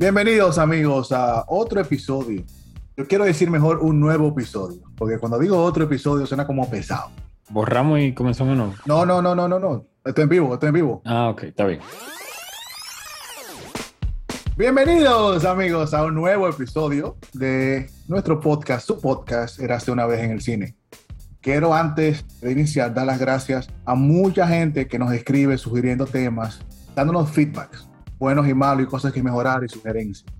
Bienvenidos amigos a otro episodio. Yo quiero decir mejor un nuevo episodio, porque cuando digo otro episodio suena como pesado. Borramos y comenzamos uno. No, no, no, no, no, no. Estoy en vivo, estoy en vivo. Ah, ok, está bien. Bienvenidos amigos a un nuevo episodio de nuestro podcast, su podcast, Eraste una vez en el cine. Quiero antes de iniciar dar las gracias a mucha gente que nos escribe sugiriendo temas, dándonos feedbacks, buenos y malos y cosas que mejorar y sugerencias.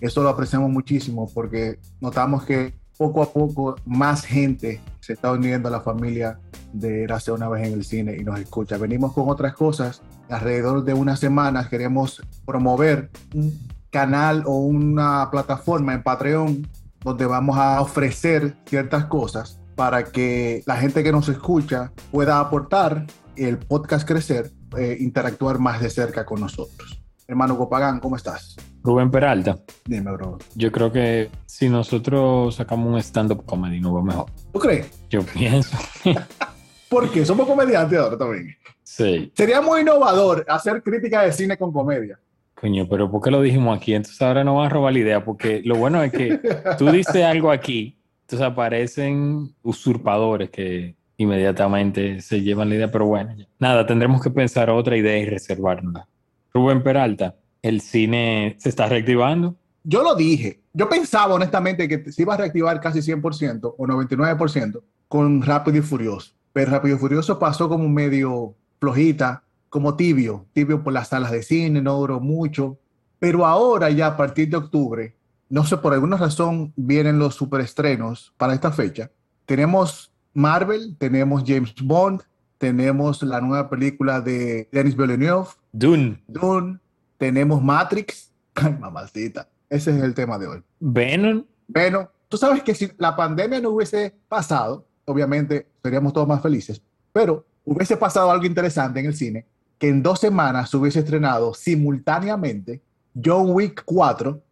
Eso lo apreciamos muchísimo porque notamos que poco a poco más gente se está uniendo a la familia de Eraste una vez en el cine y nos escucha. Venimos con otras cosas. Alrededor de unas semanas queremos promover un canal o una plataforma en Patreon donde vamos a ofrecer ciertas cosas para que la gente que nos escucha pueda aportar el podcast crecer, eh, interactuar más de cerca con nosotros. Hermano Copagán, ¿cómo estás? Rubén Peralta, Dime, bro. yo creo que si nosotros sacamos un stand-up comedy nos va mejor. ¿Tú crees? Yo pienso. Porque somos comediantes ahora también. sí. Sería muy innovador hacer crítica de cine con comedia. Coño, pero ¿por qué lo dijimos aquí? Entonces ahora no van a robar la idea, porque lo bueno es que tú dices algo aquí, entonces aparecen usurpadores que inmediatamente se llevan la idea, pero bueno, nada, tendremos que pensar otra idea y reservarla. Rubén Peralta, el cine se está reactivando. Yo lo dije. Yo pensaba honestamente que se iba a reactivar casi 100% o 99% con Rápido y Furioso. Pero Rápido y Furioso pasó como medio flojita, como tibio, tibio por las salas de cine, no duró mucho. Pero ahora ya a partir de octubre, no sé, por alguna razón vienen los superestrenos para esta fecha. Tenemos Marvel, tenemos James Bond, tenemos la nueva película de Denis Villeneuve, Dune, Dune, tenemos Matrix. Ay, mamacita. Ese es el tema de hoy. Venom, Bueno, tú sabes que si la pandemia no hubiese pasado, obviamente seríamos todos más felices, pero hubiese pasado algo interesante en el cine, que en dos semanas se hubiese estrenado simultáneamente John Wick 4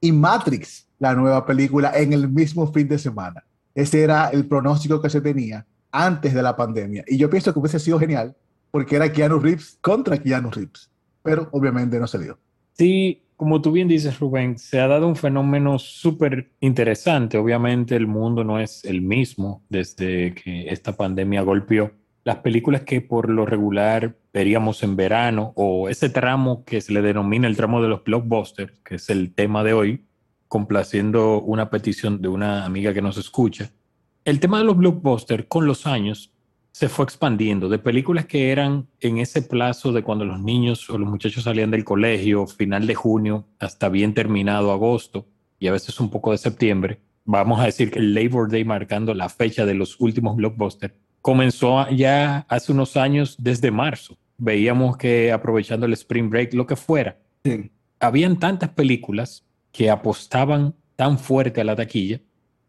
y Matrix, la nueva película, en el mismo fin de semana. Ese era el pronóstico que se tenía antes de la pandemia. Y yo pienso que hubiese sido genial porque era Keanu Reeves contra Keanu Reeves, pero obviamente no se dio. Sí, como tú bien dices, Rubén, se ha dado un fenómeno súper interesante. Obviamente el mundo no es el mismo desde que esta pandemia golpeó. Las películas que por lo regular veríamos en verano o ese tramo que se le denomina el tramo de los blockbusters, que es el tema de hoy, complaciendo una petición de una amiga que nos escucha. El tema de los blockbusters con los años se fue expandiendo de películas que eran en ese plazo de cuando los niños o los muchachos salían del colegio, final de junio hasta bien terminado agosto y a veces un poco de septiembre. Vamos a decir que el Labor Day marcando la fecha de los últimos blockbusters comenzó ya hace unos años desde marzo. Veíamos que aprovechando el Spring Break, lo que fuera, Sí. habían tantas películas que apostaban tan fuerte a la taquilla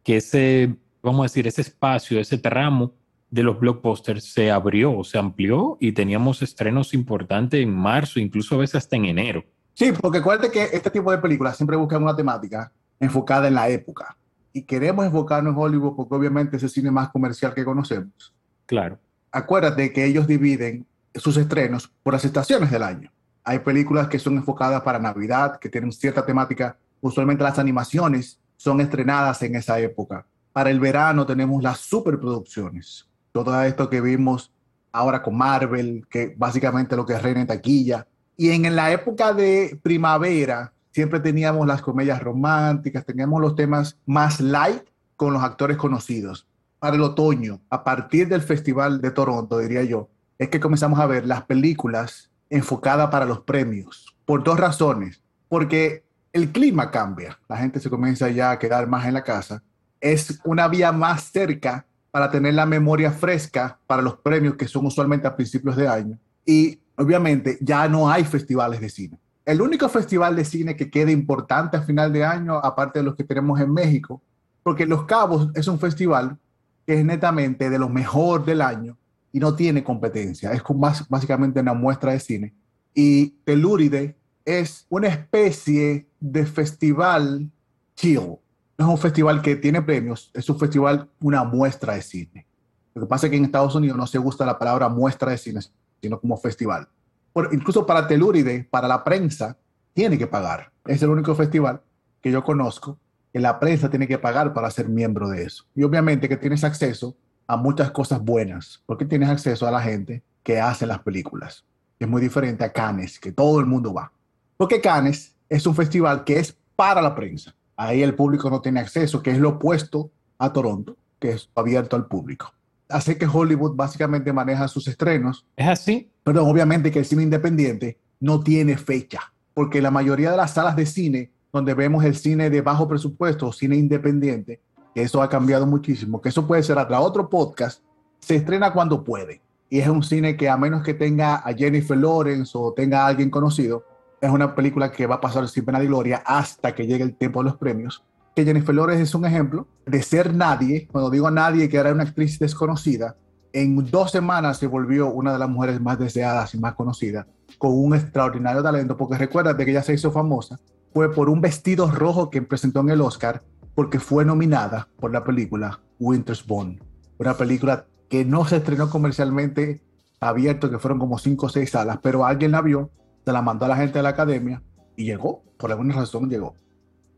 que ese, vamos a decir, ese espacio, ese tramo de los blockbusters se abrió, se amplió y teníamos estrenos importantes en marzo, incluso a veces hasta en enero. Sí, porque acuérdate que este tipo de películas siempre buscan una temática enfocada en la época. Y queremos enfocarnos en Hollywood porque obviamente es el cine más comercial que conocemos. Claro, Acuérdate que ellos dividen sus estrenos por las estaciones del año. Hay películas que son enfocadas para Navidad, que tienen cierta temática. Usualmente las animaciones son estrenadas en esa época. Para el verano tenemos las superproducciones. Todo esto que vimos ahora con Marvel, que básicamente lo que reina en taquilla. Y en la época de primavera siempre teníamos las comedias románticas, teníamos los temas más light con los actores conocidos. Para el otoño, a partir del Festival de Toronto, diría yo, es que comenzamos a ver las películas enfocadas para los premios, por dos razones. Porque el clima cambia, la gente se comienza ya a quedar más en la casa. Es una vía más cerca para tener la memoria fresca para los premios que son usualmente a principios de año. Y obviamente ya no hay festivales de cine. el único festival de cine que queda importante a final de año, aparte de los que tenemos en México, porque Los Cabos es un festival que es netamente de lo mejor del año y no tiene competencia. Es más, básicamente una muestra de cine. Y Telúride es una especie de festival chill. No es un festival que tiene premios, es un festival, una muestra de cine. Lo que pasa es que en Estados Unidos no se gusta la palabra muestra de cine, sino como festival. Por, incluso para Telúride, para la prensa, tiene que pagar. Es el único festival que yo conozco que la prensa tiene que pagar para ser miembro de eso. Y obviamente que tienes acceso a muchas cosas buenas, porque tienes acceso a la gente que hace las películas. Es muy diferente a Cannes, que todo el mundo va. Porque Cannes es un festival que es para la prensa. Ahí el público no tiene acceso, que es lo opuesto a Toronto, que es abierto al público. Así que Hollywood básicamente maneja sus estrenos. ¿Es así? Pero obviamente que el cine independiente no tiene fecha, porque la mayoría de las salas de cine donde vemos el cine de bajo presupuesto, cine independiente, que eso ha cambiado muchísimo, que eso puede ser hasta otro podcast, se estrena cuando puede. Y es un cine que a menos que tenga a Jennifer Lawrence o tenga a alguien conocido, es una película que va a pasar sin pena de gloria hasta que llegue el tiempo de los premios. Que Jennifer Lawrence es un ejemplo de ser nadie, cuando digo nadie, que era una actriz desconocida, en dos semanas se volvió una de las mujeres más deseadas y más conocidas, con un extraordinario talento, porque recuerda que ella se hizo famosa fue por un vestido rojo que presentó en el Oscar, porque fue nominada por la película Winter's Bone, una película que no se estrenó comercialmente abierto, que fueron como cinco o seis salas, pero alguien la vio, se la mandó a la gente de la academia y llegó, por alguna razón llegó.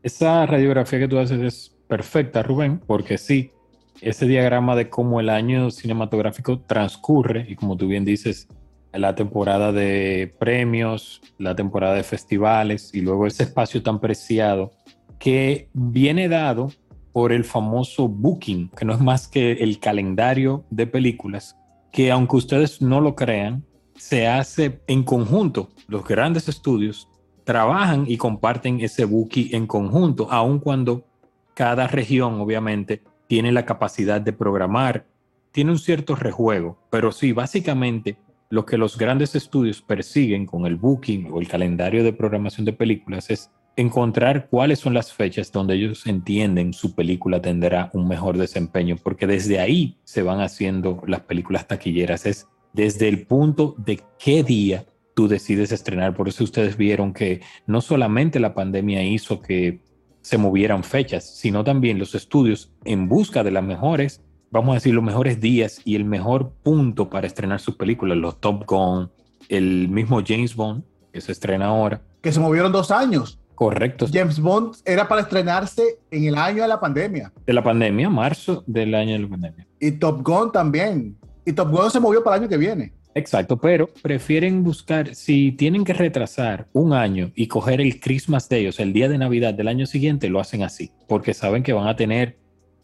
Esa radiografía que tú haces es perfecta, Rubén, porque sí, ese diagrama de cómo el año cinematográfico transcurre, y como tú bien dices, la temporada de premios, la temporada de festivales y luego ese espacio tan preciado que viene dado por el famoso booking, que no es más que el calendario de películas, que aunque ustedes no lo crean, se hace en conjunto. Los grandes estudios trabajan y comparten ese booking en conjunto, aun cuando cada región obviamente tiene la capacidad de programar, tiene un cierto rejuego, pero sí, básicamente lo que los grandes estudios persiguen con el booking o el calendario de programación de películas es encontrar cuáles son las fechas donde ellos entienden su película tendrá un mejor desempeño, porque desde ahí se van haciendo las películas taquilleras, es desde el punto de qué día tú decides estrenar. Por eso ustedes vieron que no solamente la pandemia hizo que se movieran fechas, sino también los estudios en busca de las mejores vamos a decir, los mejores días y el mejor punto para estrenar sus películas, los Top Gun, el mismo James Bond, que se estrena ahora. Que se movieron dos años. Correcto. James Bond era para estrenarse en el año de la pandemia. De la pandemia, marzo del año de la pandemia. Y Top Gun también. Y Top Gun se movió para el año que viene. Exacto, pero prefieren buscar, si tienen que retrasar un año y coger el Christmas Day, o sea, el día de Navidad del año siguiente, lo hacen así, porque saben que van a tener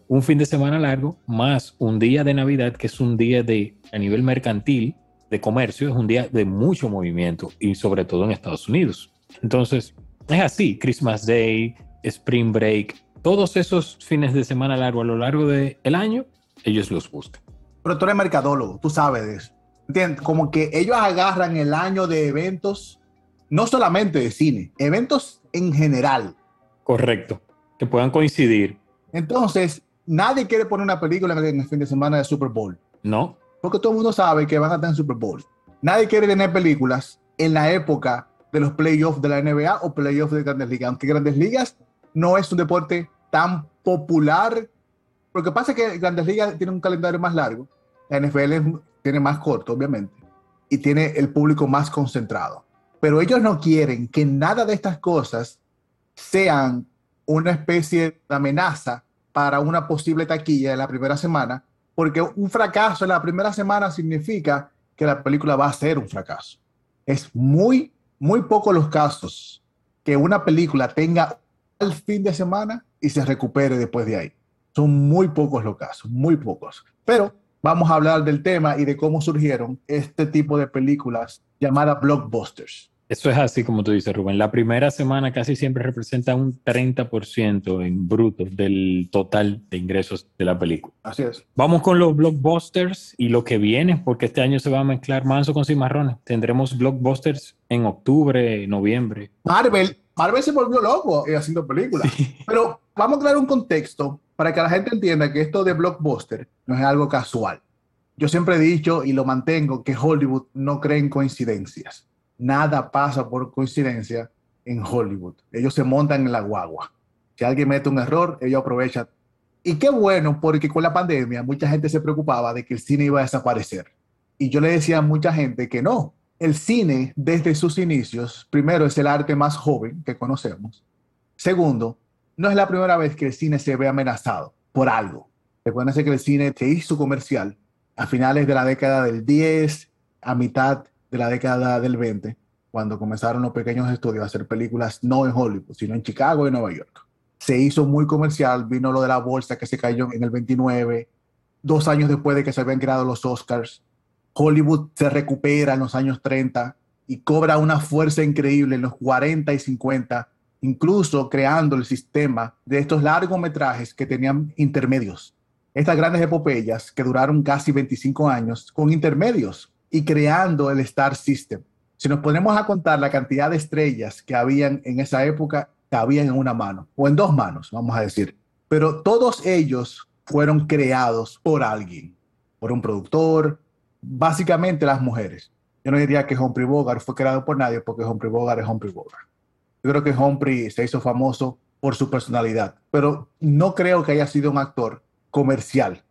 un fin de semana largo más un día de Navidad, que es un día de, a nivel mercantil, de comercio, es un día de mucho movimiento y sobre todo en Estados Unidos. Entonces, es así, Christmas Day, Spring Break, todos esos fines de semana largo a lo largo del año, ellos los buscan. Pero tú eres mercadólogo, tú sabes de eso. ¿Entiendes? Como que ellos agarran el año de eventos, no solamente de cine, eventos en general. Correcto, que puedan coincidir. Entonces, nadie quiere poner una película en el fin de semana de Super Bowl. No. Porque todo el mundo sabe que van a estar en Super Bowl. Nadie quiere tener películas en la época de los playoffs de la NBA o playoffs de Grandes Ligas. Aunque Grandes Ligas no es un deporte tan popular. Lo que pasa es que Grandes Ligas tiene un calendario más largo. La NFL tiene más corto, obviamente. Y tiene el público más concentrado. Pero ellos no quieren que nada de estas cosas sean una especie de amenaza para una posible taquilla en la primera semana, porque un fracaso en la primera semana significa que la película va a ser un fracaso. Es muy, muy poco los casos que una película tenga el fin de semana y se recupere después de ahí. Son muy pocos los casos, muy pocos. Pero vamos a hablar del tema y de cómo surgieron este tipo de películas llamadas blockbusters. Eso es así como tú dices, Rubén. La primera semana casi siempre representa un 30% en bruto del total de ingresos de la película. Así es. Vamos con los blockbusters y lo que viene, porque este año se va a mezclar manso con cimarrones. Tendremos blockbusters en octubre, noviembre. Marvel, Marvel se volvió loco eh, haciendo películas. Pero vamos a crear un contexto para que la gente entienda que esto de blockbuster no es algo casual. Yo siempre he dicho y lo mantengo que Hollywood no cree en coincidencias nada pasa por coincidencia en Hollywood. Ellos se montan en la guagua. Si alguien mete un error, ellos aprovechan. Y qué bueno, porque con la pandemia mucha gente se preocupaba de que el cine iba a desaparecer. Y yo le decía a mucha gente que no. El cine, desde sus inicios, primero es el arte más joven que conocemos. Segundo, no es la primera vez que el cine se ve amenazado por algo. Recuérdense que el cine se hizo comercial a finales de la década del 10, a mitad de la década del 20, cuando comenzaron los pequeños estudios a hacer películas no en Hollywood, sino en Chicago y Nueva York. Se hizo muy comercial, vino lo de la bolsa que se cayó en el 29, dos años después de que se habían creado los Oscars. Hollywood se recupera en los años 30 y cobra una fuerza increíble en los 40 y 50, incluso creando el sistema de estos largometrajes que tenían intermedios. Estas grandes epopeyas que duraron casi 25 años con intermedios, y creando el Star System. Si nos ponemos a contar la cantidad de estrellas que habían en esa época, cabían en una mano o en dos manos, vamos a decir. Pero todos ellos fueron creados por alguien, por un productor, básicamente las mujeres. Yo no diría que Humphrey Bogart fue creado por nadie porque Humphrey Bogart es Humphrey Bogart. Yo creo que Humphrey se hizo famoso por su personalidad, pero no creo que haya sido un actor comercial.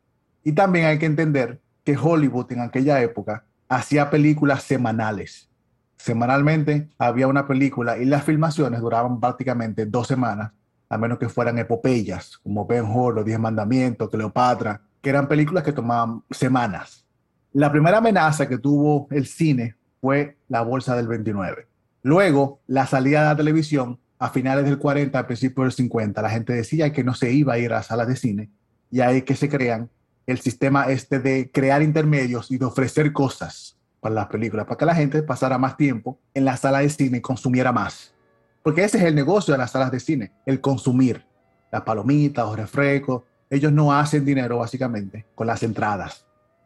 Y también hay que entender que Hollywood en aquella época hacía películas semanales. Semanalmente había una película y las filmaciones duraban prácticamente dos semanas, a menos que fueran epopeyas, como Ben Hur, Los Diez Mandamientos, Cleopatra, que eran películas que tomaban semanas. La primera amenaza que tuvo el cine fue la Bolsa del 29. Luego, la salida de la televisión a finales del 40, a principios del 50, la gente decía que no se iba a ir a salas de cine y ahí que se crean el sistema este de crear intermedios y de ofrecer cosas para las películas, para que la gente pasara más tiempo en la sala de cine y consumiera más. Porque ese es el negocio de las salas de cine, el consumir. Las palomitas, los refrescos, ellos no hacen dinero básicamente con las entradas.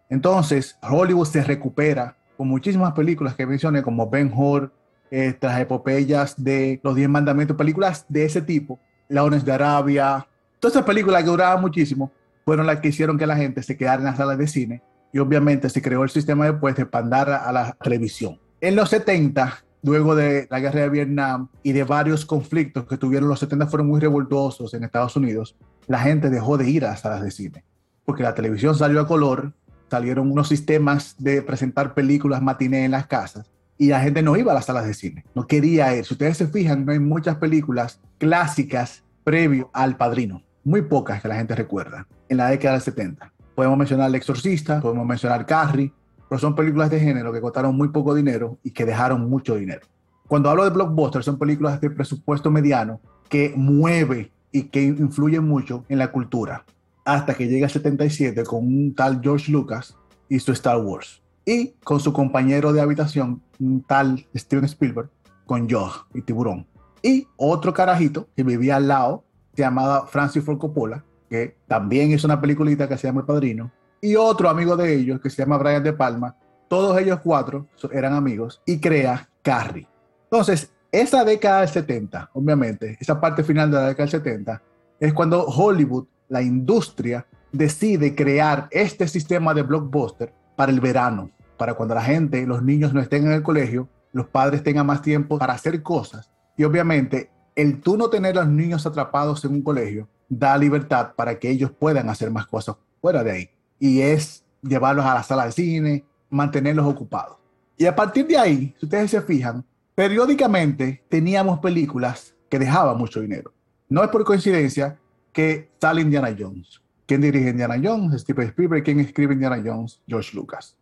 Entonces, Hollywood se recupera con muchísimas películas que mencioné, como Ben Hur, estas epopeyas de Los Diez Mandamientos, películas de ese tipo, Leones de Arabia, todas esas películas que duraban muchísimo, fueron las que hicieron que la gente se quedara en las salas de cine y obviamente se creó el sistema después de pandar a la televisión. En los 70, luego de la guerra de Vietnam y de varios conflictos que tuvieron los 70 fueron muy revoltosos en Estados Unidos, la gente dejó de ir a las salas de cine porque la televisión salió a color, salieron unos sistemas de presentar películas matiné en las casas y la gente no iba a las salas de cine, no quería ir. Si ustedes se fijan, no hay muchas películas clásicas previo al Padrino muy pocas que la gente recuerda, en la década del 70. Podemos mencionar El Exorcista, podemos mencionar Carrie, pero son películas de género que costaron muy poco dinero y que dejaron mucho dinero. Cuando hablo de blockbusters, son películas de presupuesto mediano que mueve y que influyen mucho en la cultura. Hasta que llega el 77 con un tal George Lucas y su Star Wars. Y con su compañero de habitación, un tal Steven Spielberg, con Joe y Tiburón. Y otro carajito que vivía al lado, llamada Francis Ford Coppola, que también es una peliculita que se llama El Padrino, y otro amigo de ellos que se llama Brian De Palma. Todos ellos cuatro eran amigos y crea Carrie. Entonces, esa década del 70, obviamente, esa parte final de la década del 70, es cuando Hollywood, la industria, decide crear este sistema de blockbuster para el verano, para cuando la gente, los niños no estén en el colegio, los padres tengan más tiempo para hacer cosas. Y obviamente el tú no tener a los niños atrapados en un colegio da libertad para que ellos puedan hacer más cosas fuera de ahí. Y es llevarlos a la sala de cine, mantenerlos ocupados. Y a partir de ahí, si ustedes se fijan, periódicamente teníamos películas que dejaban mucho dinero. No es por coincidencia que sale Indiana Jones. ¿Quién dirige Indiana Jones? Stephen Spielberg. ¿Quién escribe Indiana Jones? George Lucas.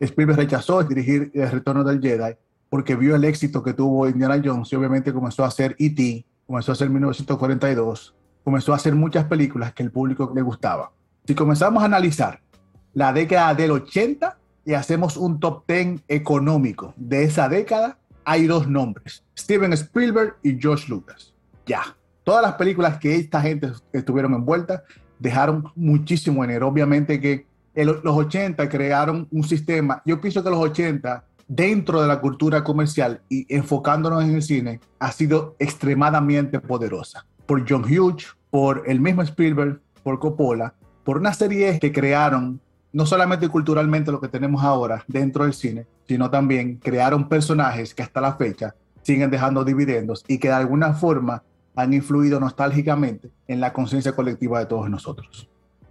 Spielberg rechazó dirigir El Retorno del Jedi porque vio el éxito que tuvo Indiana Jones y obviamente comenzó a hacer E.T., comenzó a hacer 1942, comenzó a hacer muchas películas que el público le gustaba. Si comenzamos a analizar la década del 80 y hacemos un top 10 económico de esa década, hay dos nombres, Steven Spielberg y George Lucas. Ya. Todas las películas que esta gente estuvieron envueltas dejaron muchísimo dinero. Obviamente que los 80 crearon un sistema, yo pienso que los 80 dentro de la cultura comercial y enfocándonos en el cine ha sido extremadamente poderosa. Por John Hughes, por el mismo Spielberg, por Coppola, por una serie que crearon no solamente culturalmente lo que tenemos ahora dentro del cine, sino también crearon personajes que hasta la fecha siguen dejando dividendos y que de alguna forma han influido nostálgicamente en la conciencia colectiva de todos nosotros.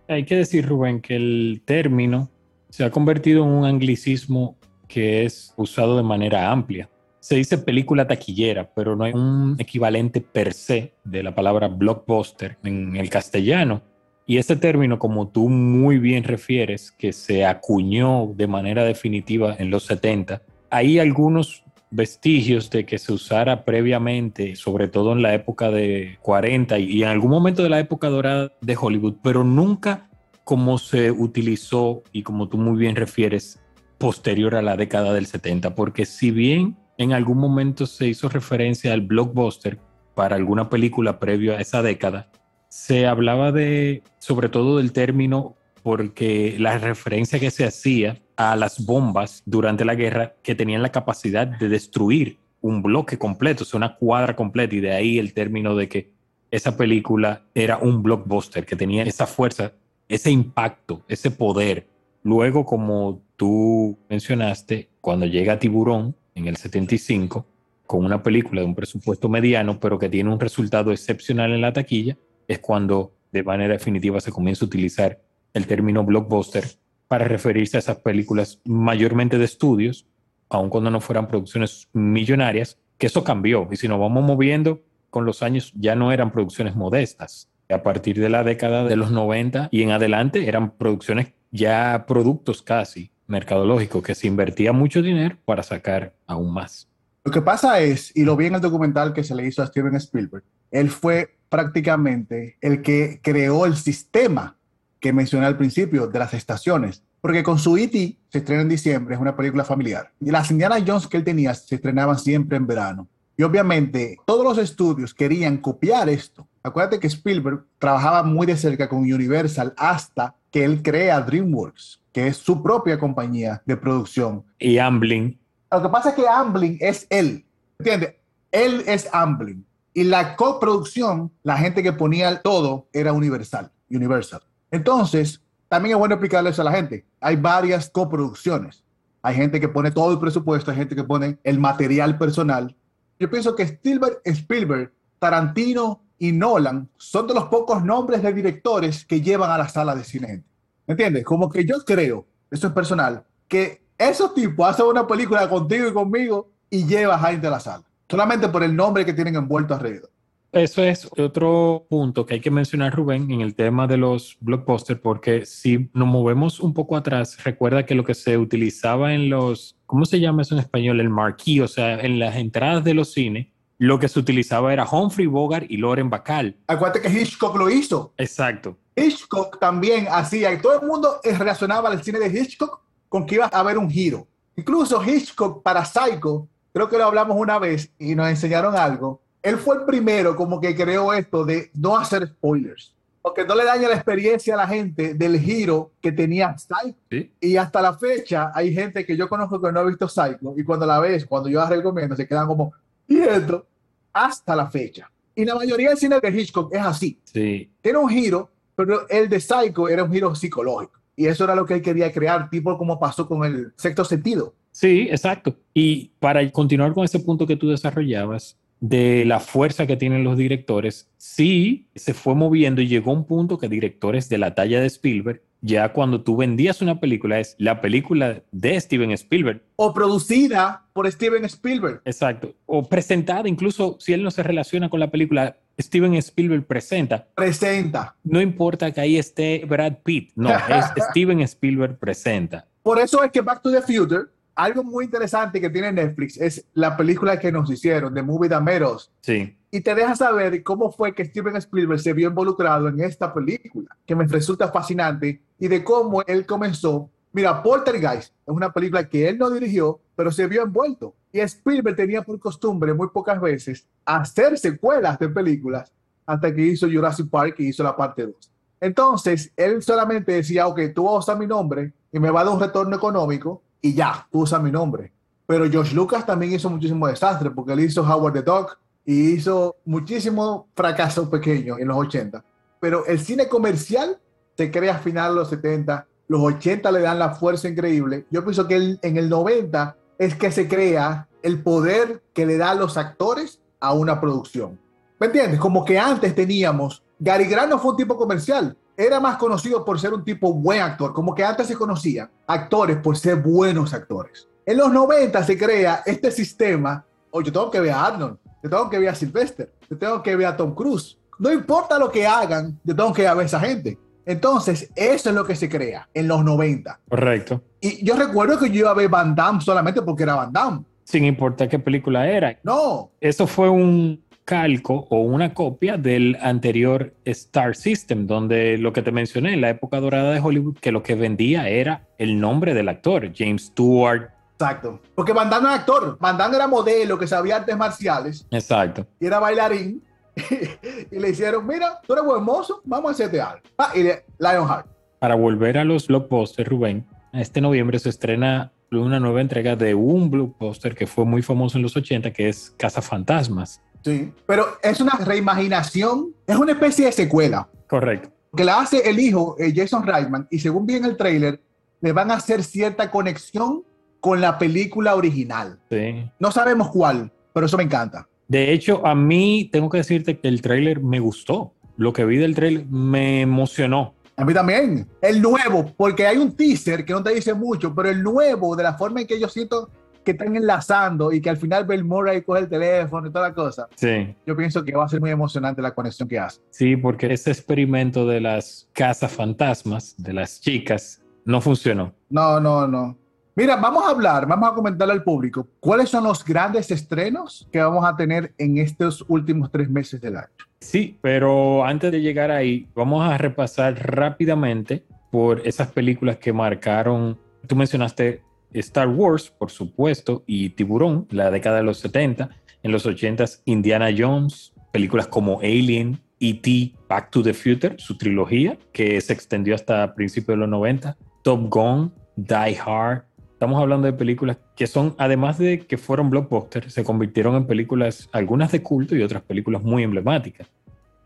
Hay que decir, Rubén, que el término se ha convertido en un anglicismo que es usado de manera amplia. Se dice película taquillera, pero no hay un equivalente per se de la palabra blockbuster en el castellano. Y ese término, como tú muy bien refieres, que se acuñó de manera definitiva en los 70, hay algunos vestigios de que se usara previamente, sobre todo en la época de 40 y en algún momento de la época dorada de Hollywood, pero nunca como se utilizó y como tú muy bien refieres, posterior a la década del 70, porque si bien en algún momento se hizo referencia al blockbuster para alguna película previo a esa década, se hablaba de, sobre todo del término, porque la referencia que se hacía a las bombas durante la guerra que tenían la capacidad de destruir un bloque completo, o sea, una cuadra completa, y de ahí el término de que esa película era un blockbuster, que tenía esa fuerza, ese impacto, ese poder. Luego, como tú mencionaste, cuando llega Tiburón en el 75, con una película de un presupuesto mediano, pero que tiene un resultado excepcional en la taquilla, es cuando de manera definitiva se comienza a utilizar el término blockbuster para referirse a esas películas mayormente de estudios, aun cuando no fueran producciones millonarias, que eso cambió. Y si nos vamos moviendo con los años, ya no eran producciones modestas. A partir de la década de los 90 y en adelante eran producciones ya productos casi mercadológicos, que se invertía mucho dinero para sacar aún más. Lo que pasa es, y lo vi en el documental que se le hizo a Steven Spielberg, él fue prácticamente el que creó el sistema que mencioné al principio de las estaciones. Porque con su E.T. se estrena en diciembre, es una película familiar. Y las Indiana Jones que él tenía se estrenaban siempre en verano. Y obviamente todos los estudios querían copiar esto. Acuérdate que Spielberg trabajaba muy de cerca con Universal hasta que él crea DreamWorks, que es su propia compañía de producción. Y Amblin. Lo que pasa es que Amblin es él. ¿Entiendes? Él es Amblin. Y la coproducción, la gente que ponía todo era Universal, Universal. Entonces, también es bueno explicarle eso a la gente. Hay varias coproducciones. Hay gente que pone todo el presupuesto, hay gente que pone el material personal. Yo pienso que Spielberg, Spielberg, Tarantino y Nolan son de los pocos nombres de directores que llevan a la sala de cine. ¿Me entiendes? Como que yo creo, eso es personal, que esos tipos hacen una película contigo y conmigo y lleva a gente a la sala solamente por el nombre que tienen envuelto alrededor. Eso es otro punto que hay que mencionar, Rubén, en el tema de los blockbusters, porque si nos movemos un poco atrás, recuerda que lo que se utilizaba en los, ¿cómo se llama eso en español? El marquee, o sea, en las entradas de los cines, lo que se utilizaba era Humphrey Bogart y Loren Bacall. Acuérdate que Hitchcock lo hizo. Exacto. Hitchcock también hacía, y todo el mundo relacionaba el cine de Hitchcock con que iba a haber un giro. Incluso Hitchcock para Psycho creo que lo hablamos una vez y nos enseñaron algo. Él fue el primero como que creó esto de no hacer spoilers, porque no le daña la experiencia a la gente del giro que tenía Psycho. Y hasta la fecha hay gente que yo conozco que no ha visto Psycho y cuando la ves, cuando yo la recomiendo, se quedan como, ¿y esto? Hasta la fecha. Y la mayoría del cine de Hitchcock es así. Sí. Tiene un giro, pero el de Psycho era un giro psicológico. Y eso era lo que él quería crear, tipo como pasó con el sexto sentido Sí, exacto. Y para continuar con ese punto que tú desarrollabas, de la fuerza que tienen los directores, sí se fue moviendo y llegó un punto que directores de la talla de Spielberg, ya cuando tú vendías una película, es la película de Steven Spielberg. O producida por Steven Spielberg. Exacto. O presentada, incluso si él no se relaciona con la película, Steven Spielberg presenta. Presenta. No importa que ahí esté Brad Pitt, no, es Steven Spielberg presenta. Por eso es que Back to the Future algo muy interesante que tiene Netflix es la película que nos hicieron, de Movie Dameros. Sí. Y te deja saber cómo fue que Steven Spielberg se vio involucrado en esta película, que me resulta fascinante, y de cómo él comenzó Mira, Poltergeist es una película que él no dirigió, pero se vio envuelto. Y Spielberg tenía por costumbre muy pocas veces hacer secuelas de películas hasta que hizo Jurassic Park y hizo la parte 2. Entonces, él solamente decía, ok, tú vas a usar mi nombre y me va a dar un retorno económico y ya, tú usas mi nombre. Pero George Lucas también hizo muchísimo desastre porque él hizo Howard the Dog y hizo muchísimo fracaso pequeño en los 80. Pero el cine comercial se crea a finales de los 70, los 80 le dan la fuerza increíble. Yo pienso que en el 90 es que se crea el poder que le da a los actores a una producción. ¿Me entiendes? Como que antes teníamos, Gary Grant no fue un tipo comercial, era más conocido por ser un tipo buen actor, como que antes se conocían actores por ser buenos actores. En los 90 se crea este sistema, o yo tengo que ver a Arnold, yo tengo que ver a Sylvester, yo tengo que ver a Tom Cruise. No importa lo que hagan, yo tengo que ver a esa gente. Entonces, eso es lo que se crea en los 90. Correcto. Y yo recuerdo que yo iba a ver Van Damme solamente porque era Van Damme. Sin importar qué película era. No. Eso fue un calco o una copia del anterior Star System, donde lo que te mencioné en la época dorada de Hollywood, que lo que vendía era el nombre del actor, James Stewart. Exacto. Porque Van Damme era actor. Van Damme era modelo que sabía artes marciales. Exacto. Y era bailarín y le hicieron, mira, tú eres buen mozo, vamos a hacerte algo. Ah, y de Lionheart. Para volver a los blockbusters, Rubén, este noviembre se estrena una nueva entrega de un blockbuster que fue muy famoso en los 80, que es Casa Fantasmas. Sí, pero es una reimaginación, es una especie de secuela. Correcto. Que la hace el hijo, eh, Jason Reitman, y según vi en el tráiler, le van a hacer cierta conexión con la película original. Sí. No sabemos cuál, pero eso me encanta. De hecho, a mí tengo que decirte que el tráiler me gustó. Lo que vi del tráiler me emocionó. A mí también. El nuevo, porque hay un teaser que no te dice mucho, pero el nuevo, de la forma en que yo siento que están enlazando y que al final Bill Murray coge el teléfono y toda la cosa. Sí. Yo pienso que va a ser muy emocionante la conexión que hace. Sí, porque ese experimento de las casas fantasmas, de las chicas, no funcionó. No, no, no. Mira, vamos a hablar, vamos a comentarle al público cuáles son los grandes estrenos que vamos a tener en estos últimos tres meses del año. Sí, pero antes de llegar ahí, vamos a repasar rápidamente por esas películas que marcaron. Tú mencionaste Star Wars, por supuesto, y Tiburón, la década de los 70. En los 80 Indiana Jones, películas como Alien, E.T., Back to the Future, su trilogía, que se extendió hasta principios de los 90. Top Gun, Die Hard, Estamos hablando de películas que son, además de que fueron blockbusters, se convirtieron en películas, algunas de culto y otras películas muy emblemáticas.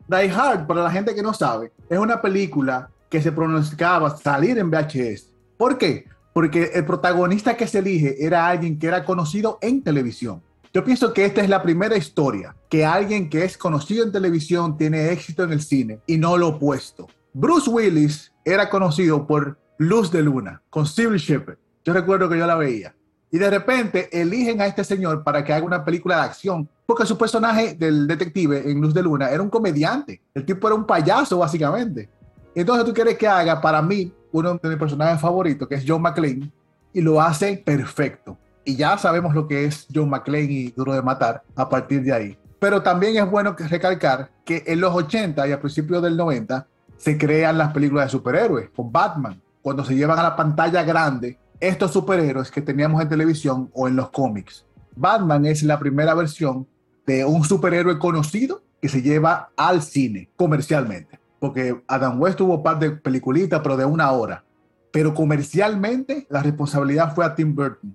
Die Hard, para la gente que no sabe, es una película que se pronosticaba salir en VHS. ¿Por qué? Porque el protagonista que se elige era alguien que era conocido en televisión. Yo pienso que esta es la primera historia que alguien que es conocido en televisión tiene éxito en el cine y no lo opuesto. Bruce Willis era conocido por Luz de Luna con Civil Shepherd. Yo recuerdo que yo la veía. Y de repente eligen a este señor para que haga una película de acción, porque su personaje del detective en Luz de Luna era un comediante. El tipo era un payaso, básicamente. Entonces tú quieres que haga, para mí, uno de mis personajes favoritos, que es John McClane, y lo hace perfecto. Y ya sabemos lo que es John McClane y Duro de Matar a partir de ahí. Pero también es bueno recalcar que en los 80 y a principios del 90 se crean las películas de superhéroes con Batman, cuando se llevan a la pantalla grande estos superhéroes que teníamos en televisión o en los cómics. Batman es la primera versión de un superhéroe conocido que se lleva al cine comercialmente. Porque Adam West tuvo un par de peliculitas, pero de una hora. Pero comercialmente la responsabilidad fue a Tim Burton.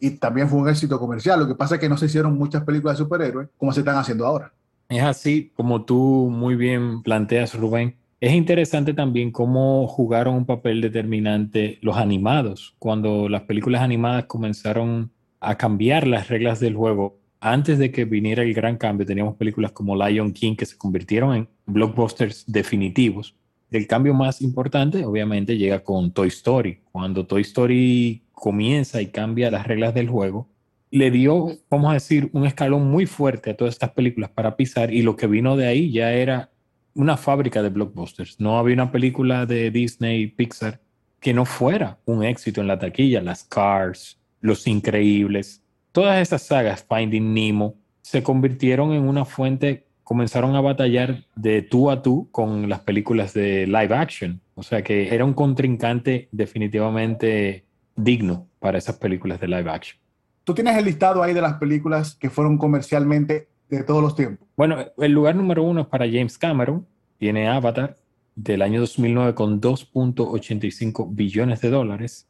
Y también fue un éxito comercial. Lo que pasa es que no se hicieron muchas películas de superhéroes como se están haciendo ahora. Es así, como tú muy bien planteas, Rubén. Es interesante también cómo jugaron un papel determinante los animados. Cuando las películas animadas comenzaron a cambiar las reglas del juego, antes de que viniera el gran cambio, teníamos películas como Lion King que se convirtieron en blockbusters definitivos. El cambio más importante, obviamente, llega con Toy Story. Cuando Toy Story comienza y cambia las reglas del juego, le dio, vamos a decir, un escalón muy fuerte a todas estas películas para pisar y lo que vino de ahí ya era una fábrica de blockbusters. No había una película de Disney, Pixar, que no fuera un éxito en la taquilla. Las Cars, Los Increíbles, todas esas sagas, Finding Nemo, se convirtieron en una fuente comenzaron a batallar de tú a tú con las películas de live action. O sea que era un contrincante definitivamente digno para esas películas de live action. Tú tienes el listado ahí de las películas que fueron comercialmente de todos los tiempos. Bueno, el lugar número uno es para James Cameron. Tiene Avatar del año 2009 con 2.85 billones de dólares.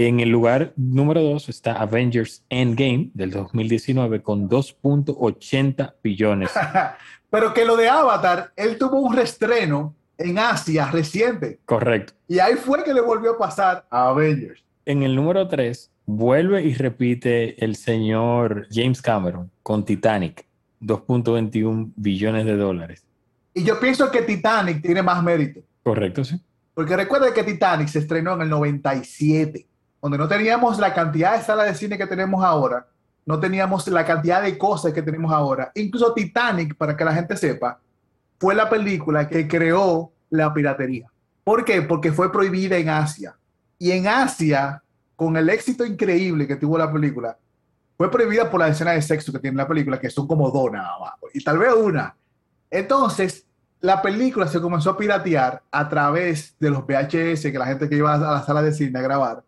En el lugar número dos está Avengers Endgame del 2019 con 2.80 billones. Pero que lo de Avatar, él tuvo un restreno en Asia reciente. Correcto. Y ahí fue que le volvió a pasar a Avengers. En el número 3, vuelve y repite el señor James Cameron con Titanic, 2.21 billones de dólares. Y yo pienso que Titanic tiene más mérito. Correcto, sí. Porque recuerda que Titanic se estrenó en el 97 donde no teníamos la cantidad de salas de cine que tenemos ahora, no teníamos la cantidad de cosas que tenemos ahora. Incluso Titanic, para que la gente sepa, fue la película que creó la piratería. ¿Por qué? Porque fue prohibida en Asia. Y en Asia, con el éxito increíble que tuvo la película, fue prohibida por la escena de sexo que tiene la película, que son como dos nada más, y tal vez una. Entonces, la película se comenzó a piratear a través de los VHS, que la gente que iba a la sala de cine a grabar,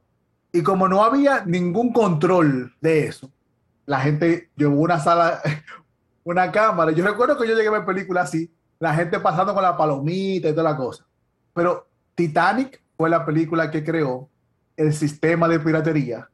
y como no había ningún control de eso, la gente llevó una sala, una cámara. Yo recuerdo que yo llegué a ver películas así, la gente pasando con la palomita y toda la cosa. Pero Titanic fue la película que creó el sistema de piratería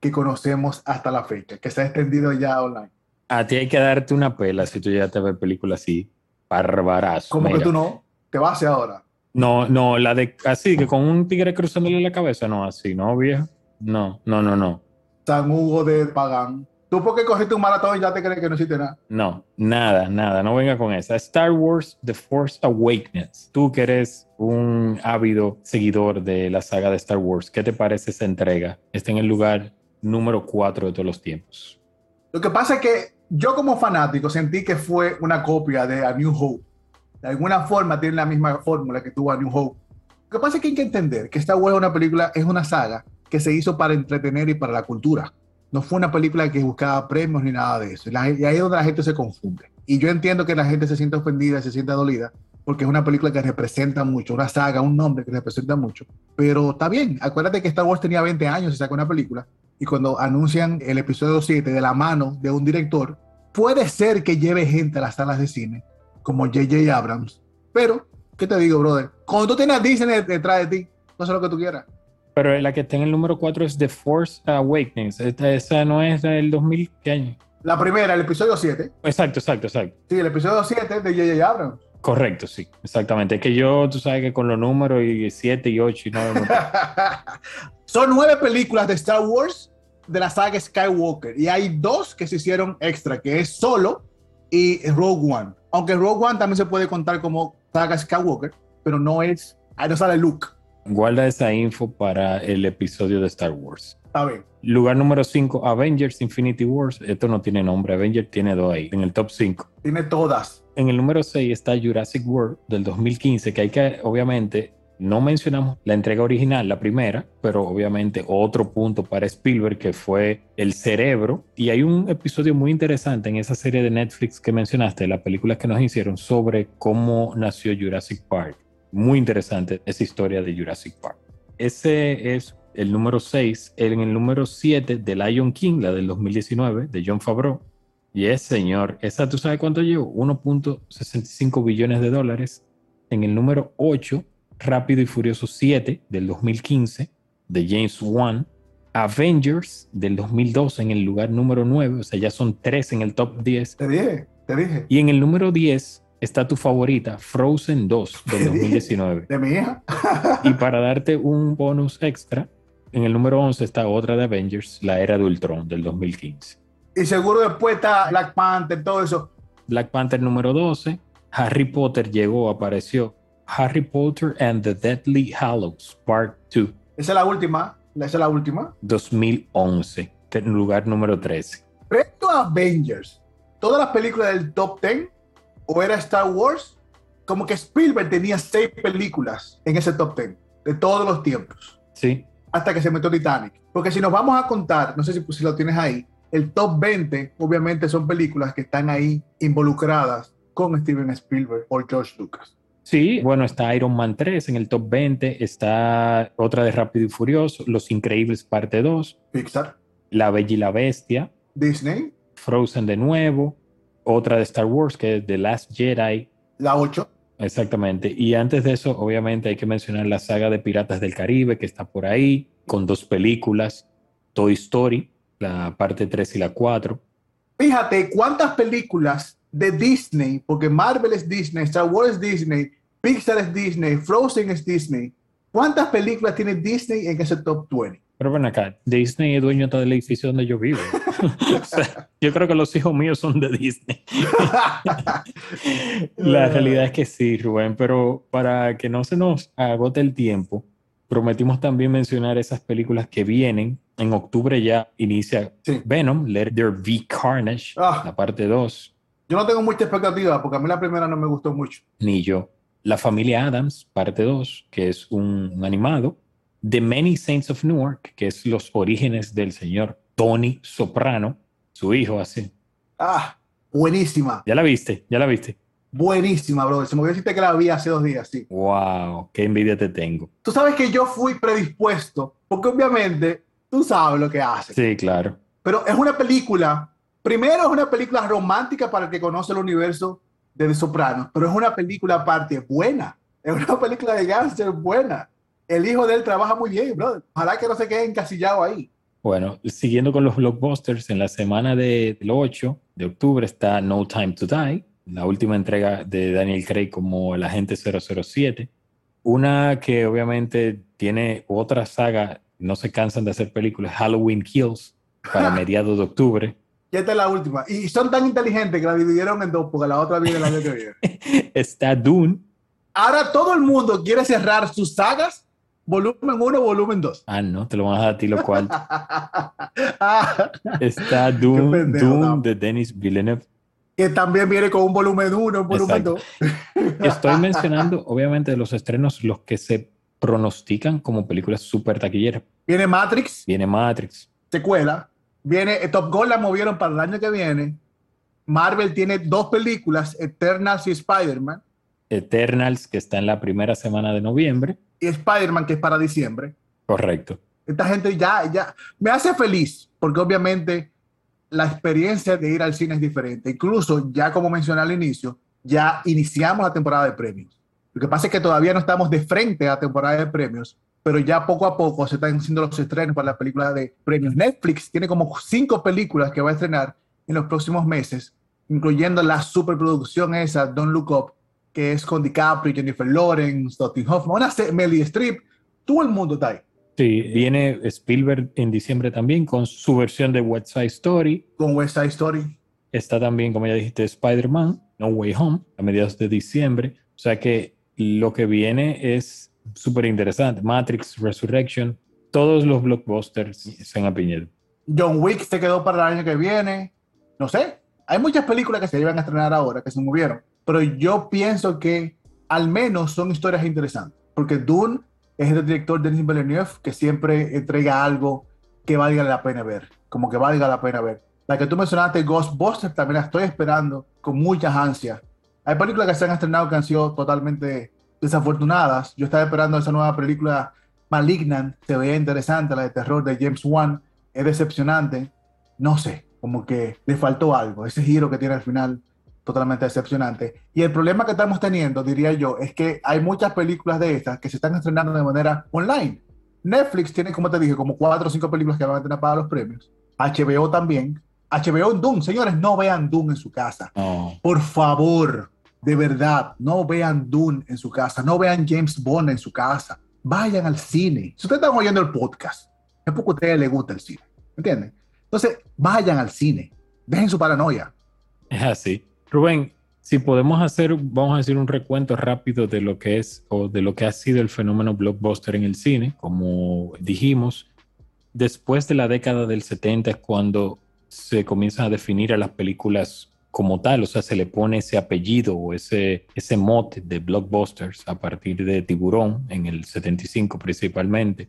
que conocemos hasta la fecha, que se ha extendido ya online. A ti hay que darte una pela si tú ya te ves películas así, barbarazo. ¿Cómo que tú no? Te vas ahora. No, no, la de así, que con un tigre cruzándole la cabeza, no, así, ¿no, vieja? No, no, no, no. San Hugo de Pagán. ¿Tú por qué cogiste un maratón y ya te crees que no hiciste nada? No, nada, nada. No venga con esa. Star Wars The Force Awakens. Tú que eres un ávido seguidor de la saga de Star Wars, ¿qué te parece esa entrega? Está en el lugar número 4 de todos los tiempos. Lo que pasa es que yo como fanático sentí que fue una copia de A New Hope. De alguna forma tiene la misma fórmula que tuvo A New Hope. Lo que pasa es que hay que entender que Star Wars es una película, es una saga que se hizo para entretener y para la cultura. No fue una película que buscaba premios ni nada de eso. y ahí es donde la gente se confunde. Y yo entiendo que la gente se siente ofendida, se siente dolida, porque es una película que representa mucho, una saga, un nombre que representa mucho. Pero está bien, acuérdate que Star Wars tenía 20 años y sacó una película, y cuando anuncian el episodio 7 de la mano de un director, puede ser que lleve gente a las salas de cine, como J.J. Abrams. Pero, ¿qué te digo, brother? Cuando tú tienes a Disney detrás de ti, no sé lo que tú quieras. Pero la que está en el número 4 es The Force Awakenings. esa no es del 2000, ¿qué año? La primera, el episodio 7. Exacto, exacto, exacto. Sí, el episodio 7 de J.J. Abrams. Correcto, sí, exactamente. Es que yo, tú sabes que con los números y 7 y 8 y 9. Son nueve películas de Star Wars de la saga Skywalker y hay dos que se hicieron extra, que es Solo y Rogue One. Aunque Rogue One también se puede contar como saga Skywalker, pero no es, ahí no sale Luke. Guarda esa info para el episodio de Star Wars. A ver. Lugar número 5, Avengers Infinity Wars. Esto no tiene nombre. Avengers tiene dos ahí, en el top 5. Tiene todas. En el número 6 está Jurassic World del 2015, que hay que, obviamente, no mencionamos la entrega original, la primera, pero obviamente otro punto para Spielberg que fue El Cerebro. Y hay un episodio muy interesante en esa serie de Netflix que mencionaste, la película que nos hicieron sobre cómo nació Jurassic Park muy interesante esa historia de Jurassic Park. Ese es el número 6. En el número 7 de Lion King, la del 2019, de John Favreau. Y es, señor, esa tú sabes cuánto llevo, 1.65 billones de dólares. En el número 8, Rápido y Furioso 7 del 2015, de James Wan. Avengers del 2012 en el lugar número 9, o sea, ya son 3 en el top 10. Te dije, te dije. Y en el número 10, está tu favorita, Frozen 2 del 2019. De mi hija. y para darte un bonus extra, en el número 11 está otra de Avengers, la era de Ultron del 2015. Y seguro después está Black Panther, todo eso. Black Panther número 12, Harry Potter llegó, apareció. Harry Potter and the Deadly Hallows, Part 2. Esa es la última, esa es la última. 2011, en lugar número 13. Respecto a Avengers, todas las películas del top 10 o era Star Wars, como que Spielberg tenía seis películas en ese top ten de todos los tiempos. Sí. Hasta que se metió Titanic. Porque si nos vamos a contar, no sé si, lo tienes ahí, el top 20 obviamente son películas que están ahí involucradas con Steven Spielberg o George Lucas. Sí, bueno, está Iron Man 3 en el top 20, está otra de Rápido y Furioso, Los Increíbles parte 2, Pixar, La Bella y la Bestia, Disney, Frozen de nuevo, otra de Star Wars que es The Last Jedi, la 8, exactamente. Y antes de eso, obviamente hay que mencionar la saga de Piratas del Caribe que está por ahí, con dos películas, Toy Story, la parte 3 y la 4. Fíjate cuántas películas de Disney, porque Marvel es Disney, Star Wars es Disney, Pixar es Disney, Frozen es Disney. ¿Cuántas películas tiene Disney en ese top 20? Pero ven acá, Disney es dueño del edificio donde yo vivo. o sea, yo creo que los hijos míos son de Disney. La realidad es que sí, Rubén, pero para que no se nos agote el tiempo, prometimos también mencionar esas películas que vienen. En octubre ya inicia Sí. Venom, Let There Be Carnage, Ah. la parte 2, Yo no tengo mucha expectativa porque a mí la primera no me gustó mucho. ni yo. La familia Adams, parte 2, que es un, un animado. The Many Saints of Newark, que es los orígenes del señor Tony Soprano, su hijo, así. Ah, buenísima, ¿Ya la viste? ¿Ya la viste? buenísima, brother. Se me olvidó decirte que la vi hace dos días, sí. ¡Wow! ¡Qué envidia te tengo! Tú sabes que yo fui predispuesto porque obviamente tú sabes lo que haces. Sí, claro. Pero es una película, primero es una película romántica para el que conoce el universo de The Sopranos, pero es una película aparte buena. Es una película de gánster buena. El hijo de él trabaja muy bien, brother. Ojalá que no se quede encasillado ahí. Bueno, siguiendo con los blockbusters, en la semana de- del 8 de octubre está No Time to Die, la última entrega de Daniel Craig como el agente 007. Una que obviamente tiene otra saga, no se cansan de hacer películas, Halloween Kills, para mediados de octubre. Y esta es la última. Y son tan inteligentes que la dividieron en dos porque la otra viene el año que viene. Está Dune. Ahora todo el mundo quiere cerrar sus sagas, volumen 1, volumen 2. Ah, no, te lo van a dar a ti lo cual. Está Dune, pendejo, Dune no. de Denis Villeneuve. que también viene con un volumen 1, un volumen Exacto. 2. Estoy mencionando, obviamente, de los estrenos, los que se pronostican como películas súper taquilleras. Viene Matrix, Viene Matrix, secuela. Viene eh, Top Gun, la movieron para el año que viene. Marvel tiene dos películas, Eternals y Spider-Man. Eternals, que está en la primera semana de noviembre. Y Spider-Man, que es para diciembre. Correcto. Esta gente ya, ya me hace feliz, porque obviamente la experiencia de ir al cine es diferente. Incluso, ya como mencioné al inicio, ya iniciamos la temporada de premios. Lo que pasa es que todavía no estamos de frente a la temporada de premios, pero ya poco a poco se están haciendo los estrenos para la película de premios. Netflix tiene como cinco películas que va a estrenar en los próximos meses, incluyendo la superproducción esa, Don't Look Up, que es con DiCaprio, Jennifer Lawrence, Dustin Hoffman, una Meryl Streep, todo el mundo está ahí. Sí, viene Spielberg en diciembre también con su versión de West Side Story. Con West Side Story, Está también, como ya dijiste, Spider-Man, No Way Home, a mediados de diciembre. O sea que lo que viene es súper interesante. Matrix, Resurrection, todos los blockbusters se han apiñado. John Wick se quedó para el año que viene. No sé. Hay muchas películas que se iban a estrenar ahora que se movieron. Pero yo pienso que al menos son historias interesantes. Porque Dune es el director Denis Villeneuve que siempre entrega algo que valga la pena ver. Como que valga la pena ver. La que tú mencionaste, Ghostbusters, también la estoy esperando con muchas ansias. Hay películas que se han estrenado que han sido totalmente desafortunadas. Yo estaba esperando esa nueva película Malignant, se veía interesante, la de terror de James Wan, es decepcionante. No sé, como que le faltó algo. Ese giro que tiene al final, totalmente decepcionante. Y el problema que estamos teniendo, diría yo, es que hay muchas películas de estas que se están estrenando de manera online. Netflix tiene, como te dije, como cuatro o cinco películas que van a tener para los premios. HBO también. HBO en Doom. Señores, no vean Doom en su casa. Por favor, de verdad, no vean Dune en su casa, no vean James Bond en su casa. Vayan al cine. Si ustedes están oyendo el podcast, es porque a ustedes les gusta el cine. ¿Entienden? Entonces, vayan al cine. Dejen su paranoia. es así. Rubén, si podemos hacer, vamos a decir un recuento rápido de lo que es o de lo que ha sido el fenómeno blockbuster en el cine, como dijimos, después de la década del 70 es cuando se comienzan a definir a las películas como tal, o sea, se le pone ese apellido o ese, ese mote de blockbusters a partir de Tiburón en el 75 principalmente.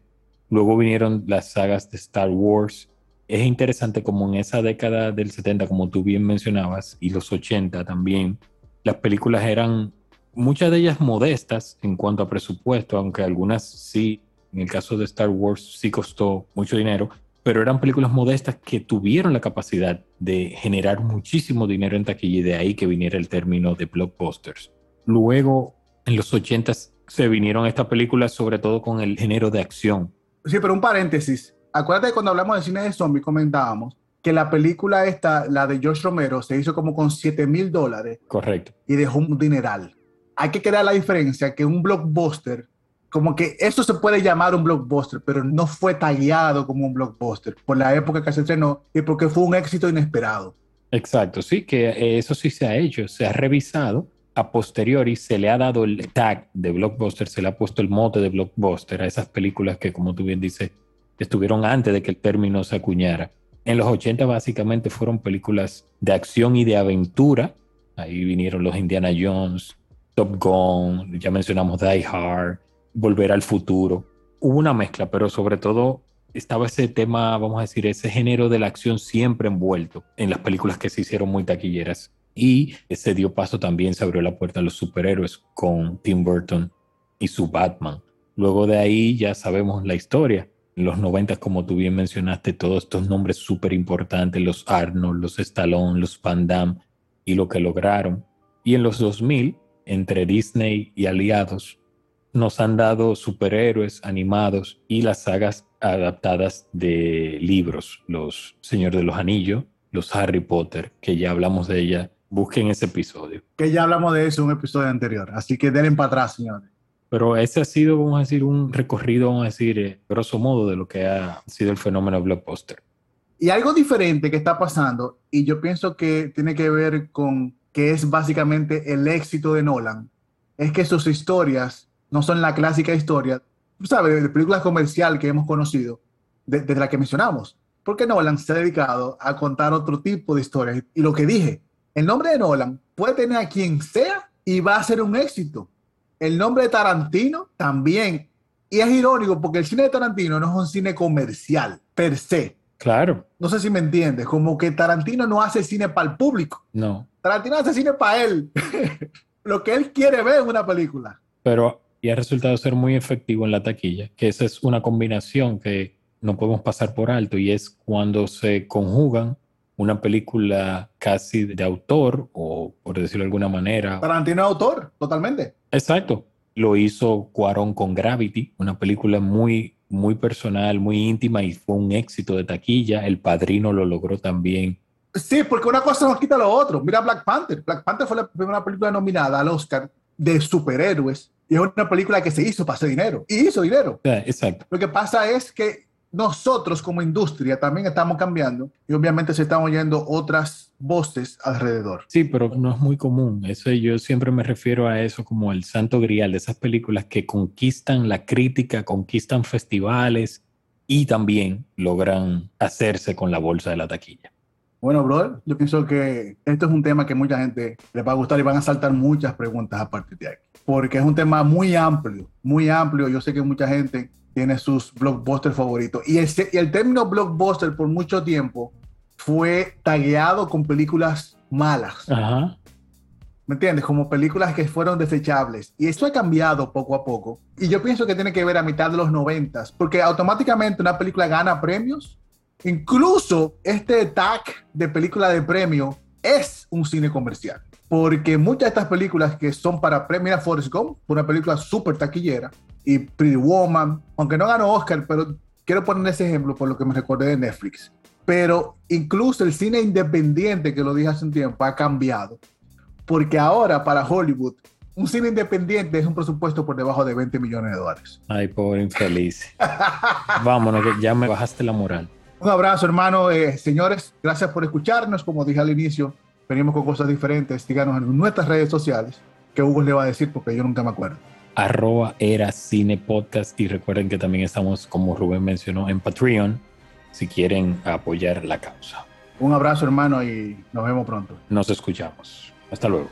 Luego vinieron las sagas de Star Wars. Es interesante como en esa década del 70, como tú bien mencionabas, y los 80 también, Las películas eran muchas de ellas modestas en cuanto a presupuesto, aunque algunas sí, en el caso de Star Wars sí costó mucho dinero, pero eran películas modestas que tuvieron la capacidad de generar muchísimo dinero en taquilla y de ahí que viniera el término de blockbusters. Luego, en los 80 se vinieron estas películas sobre todo con el género de acción. Sí, pero un paréntesis. Acuérdate cuando hablamos de cine de zombies comentábamos que la película esta, la de George Romero, se hizo como con 7 mil dólares. Correcto. Y dejó un dineral. Hay que crear la diferencia que un blockbuster como que eso se puede llamar un blockbuster, pero no fue tallado como un blockbuster por la época que se estrenó y porque fue un éxito inesperado. Exacto, sí, que eso sí se ha hecho, se ha revisado a posteriori, se le ha dado el tag de blockbuster, se le ha puesto el mote de blockbuster a esas películas que, como tú bien dices, estuvieron antes de que el término se acuñara. En los 80 básicamente fueron películas de acción y de aventura. Ahí vinieron los Indiana Jones, Top Gun, ya mencionamos Die Hard, volver al futuro. Hubo una mezcla, pero sobre todo estaba ese tema, vamos a decir, ese género de la acción siempre envuelto en las películas que se hicieron muy taquilleras. Y se dio paso también, se abrió la puerta a los superhéroes con Tim Burton y su Batman. Luego de ahí ya sabemos la historia. En los 90, como tú bien mencionaste, todos estos nombres súper importantes, los Arnold, los Stallone, los Van Damme y lo que lograron. Y en los 2000, entre Disney y aliados, nos han dado superhéroes animados y las sagas adaptadas de libros, los Señor de los Anillos, los Harry Potter, que ya hablamos de ella. Busquen ese episodio. Que ya hablamos de eso en un episodio anterior, así que denle para atrás, señores. Pero ese ha sido, vamos a decir, un recorrido, vamos a decir, eh, grosso modo, de lo que ha sido el fenómeno blockbuster. Y algo diferente que está pasando, y yo pienso que tiene que ver con que es básicamente el éxito de Nolan, es que sus historias no son la clásica historia, ¿sabes?, de películas comercial que hemos conocido, desde la que mencionamos. Porque Nolan se ha dedicado a contar otro tipo de historias. Y lo que dije, el nombre de Nolan puede tener a quien sea y va a ser un éxito. El nombre de Tarantino también. Y es irónico porque el cine de Tarantino no es un cine comercial per se. Claro. No sé si me entiendes, como que Tarantino no hace cine para el público. No. Tarantino hace cine para él. lo que él quiere ver en una película. Pero y ha resultado ser muy efectivo en la taquilla, que esa es una combinación que no podemos pasar por alto y es cuando se conjugan una película casi de autor o por decirlo de alguna manera. Tarantino autor, totalmente. Exacto. Lo hizo Cuarón con Gravity, una película muy muy personal, muy íntima y fue un éxito de taquilla. El Padrino lo logró también. Sí, porque una cosa no quita lo otro. Mira Black Panther. Black Panther fue la primera película nominada al Oscar de superhéroes y es una película que se hizo para hacer dinero. Y hizo dinero. exacto. Lo que pasa es que nosotros como industria también estamos cambiando y obviamente se están oyendo otras voces alrededor. Sí, pero no es muy común. Eso yo siempre me refiero a eso como el santo grial de esas películas que conquistan la crítica, conquistan festivales y también logran hacerse con la bolsa de la taquilla. Bueno, brother, yo pienso que esto es un tema que mucha gente le va a gustar y van a saltar muchas preguntas a partir de aquí, porque es un tema muy amplio, muy amplio. Yo sé que mucha gente tiene sus blockbusters favoritos y el, y el término blockbuster por mucho tiempo fue tagueado con películas malas. Ajá. ¿Me entiendes? Como películas que fueron desechables. Y eso ha cambiado poco a poco. Y yo pienso que tiene que ver a mitad de los noventas, porque automáticamente una película gana premios Incluso este tag de película de premio es un cine comercial. Porque muchas de estas películas que son para premio, Forrest Gump, una película súper taquillera, y Pretty Woman, aunque no ganó Oscar, pero quiero poner ese ejemplo por lo que me recordé de Netflix. Pero incluso el cine independiente, que lo dije hace un tiempo, ha cambiado. Porque ahora para Hollywood, un cine independiente es un presupuesto por debajo de 20 millones de dólares. Ay, pobre infeliz. Vámonos, que ya me bajaste la moral. Un abrazo, hermano. Eh, señores, gracias por escucharnos. Como dije al inicio, venimos con cosas diferentes. Síganos en nuestras redes sociales, que Hugo le va a decir porque yo nunca me acuerdo. Arroba era cine podcast y recuerden que también estamos, como Rubén mencionó, en Patreon si quieren apoyar la causa. Un abrazo, hermano, y nos vemos pronto. Nos escuchamos. Hasta luego.